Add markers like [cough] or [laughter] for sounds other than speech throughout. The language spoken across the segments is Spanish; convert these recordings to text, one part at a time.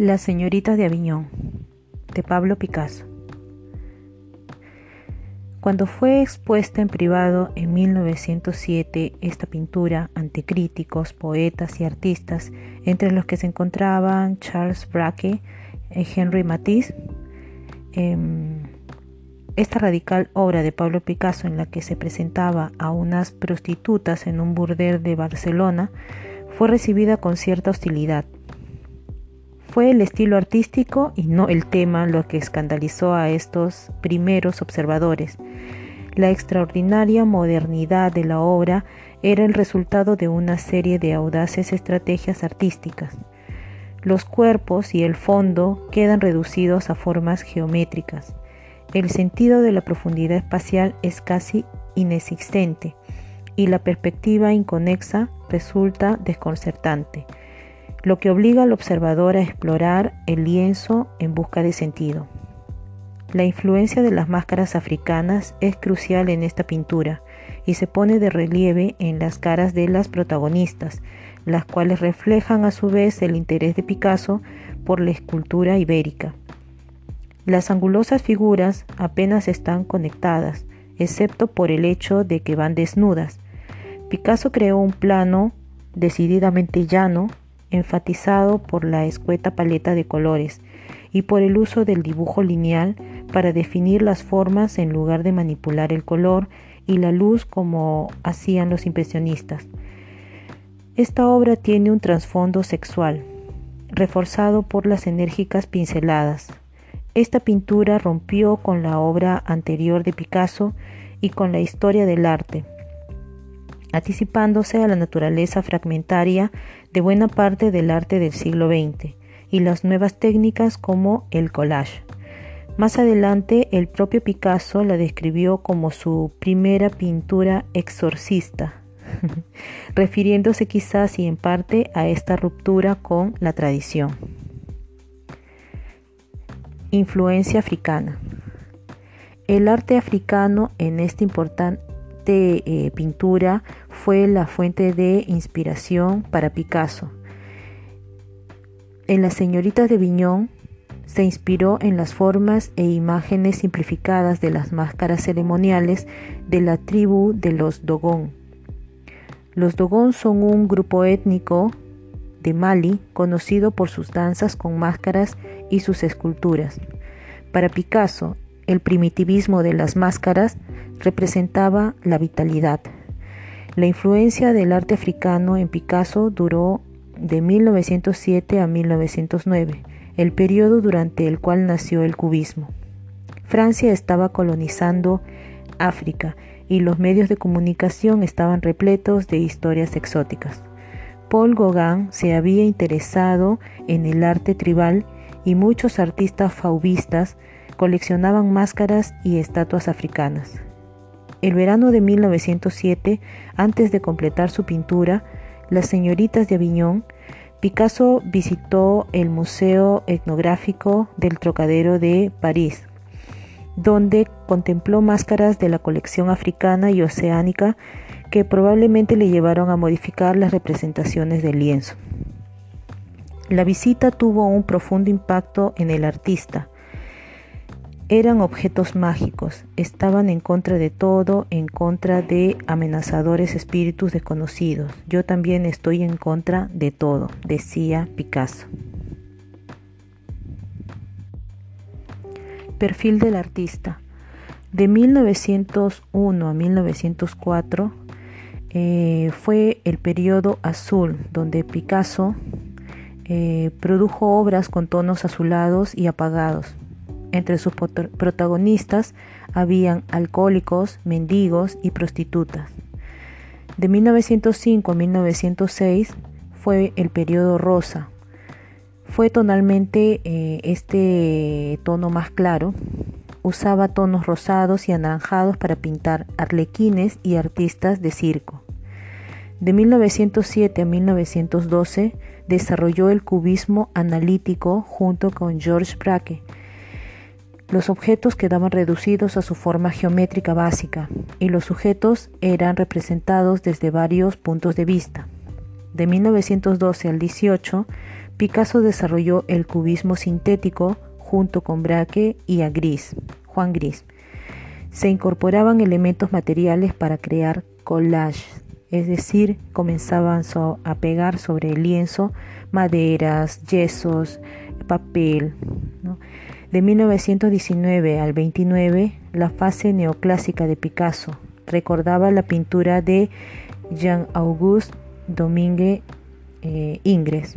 La señorita de Aviñón, de Pablo Picasso. Cuando fue expuesta en privado en 1907 esta pintura ante críticos, poetas y artistas, entre los que se encontraban Charles Braque y Henry Matisse, em, esta radical obra de Pablo Picasso en la que se presentaba a unas prostitutas en un burdel de Barcelona fue recibida con cierta hostilidad fue el estilo artístico y no el tema lo que escandalizó a estos primeros observadores. La extraordinaria modernidad de la obra era el resultado de una serie de audaces estrategias artísticas. Los cuerpos y el fondo quedan reducidos a formas geométricas. El sentido de la profundidad espacial es casi inexistente y la perspectiva inconexa resulta desconcertante lo que obliga al observador a explorar el lienzo en busca de sentido. La influencia de las máscaras africanas es crucial en esta pintura y se pone de relieve en las caras de las protagonistas, las cuales reflejan a su vez el interés de Picasso por la escultura ibérica. Las angulosas figuras apenas están conectadas, excepto por el hecho de que van desnudas. Picasso creó un plano decididamente llano enfatizado por la escueta paleta de colores y por el uso del dibujo lineal para definir las formas en lugar de manipular el color y la luz como hacían los impresionistas. Esta obra tiene un trasfondo sexual, reforzado por las enérgicas pinceladas. Esta pintura rompió con la obra anterior de Picasso y con la historia del arte, anticipándose a la naturaleza fragmentaria de buena parte del arte del siglo XX y las nuevas técnicas como el collage. Más adelante, el propio Picasso la describió como su primera pintura exorcista, [laughs] refiriéndose quizás y en parte a esta ruptura con la tradición. Influencia africana. El arte africano en esta eh, pintura fue la fuente de inspiración para Picasso. En las señoritas de Viñón se inspiró en las formas e imágenes simplificadas de las máscaras ceremoniales de la tribu de los Dogon. Los Dogon son un grupo étnico de Mali conocido por sus danzas con máscaras y sus esculturas. Para Picasso, el primitivismo de las máscaras representaba la vitalidad. La influencia del arte africano en Picasso duró de 1907 a 1909, el periodo durante el cual nació el cubismo. Francia estaba colonizando África y los medios de comunicación estaban repletos de historias exóticas. Paul Gauguin se había interesado en el arte tribal y muchos artistas fauvistas coleccionaban máscaras y estatuas africanas. El verano de 1907, antes de completar su pintura, Las señoritas de Aviñón, Picasso visitó el Museo Etnográfico del Trocadero de París, donde contempló máscaras de la colección africana y oceánica que probablemente le llevaron a modificar las representaciones del lienzo. La visita tuvo un profundo impacto en el artista, eran objetos mágicos, estaban en contra de todo, en contra de amenazadores espíritus desconocidos. Yo también estoy en contra de todo, decía Picasso. Perfil del artista. De 1901 a 1904 eh, fue el periodo azul, donde Picasso eh, produjo obras con tonos azulados y apagados entre sus protagonistas habían alcohólicos, mendigos y prostitutas. De 1905 a 1906 fue el periodo rosa. Fue tonalmente eh, este tono más claro. Usaba tonos rosados y anaranjados para pintar arlequines y artistas de circo. De 1907 a 1912 desarrolló el cubismo analítico junto con George Braque los objetos quedaban reducidos a su forma geométrica básica y los sujetos eran representados desde varios puntos de vista. De 1912 al 18, Picasso desarrolló el cubismo sintético junto con Braque y a Gris, Juan Gris. Se incorporaban elementos materiales para crear collage, es decir, comenzaban a pegar sobre el lienzo maderas, yesos, papel. De 1919 al 29, la fase neoclásica de Picasso recordaba la pintura de Jean-Auguste Domingue eh, Ingres.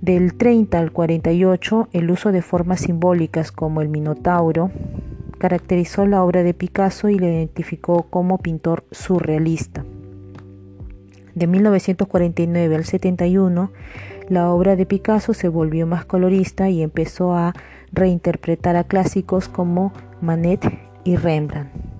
Del 30 al 48, el uso de formas simbólicas como el Minotauro caracterizó la obra de Picasso y le identificó como pintor surrealista. De 1949 al 71, la obra de Picasso se volvió más colorista y empezó a reinterpretar a clásicos como Manet y Rembrandt.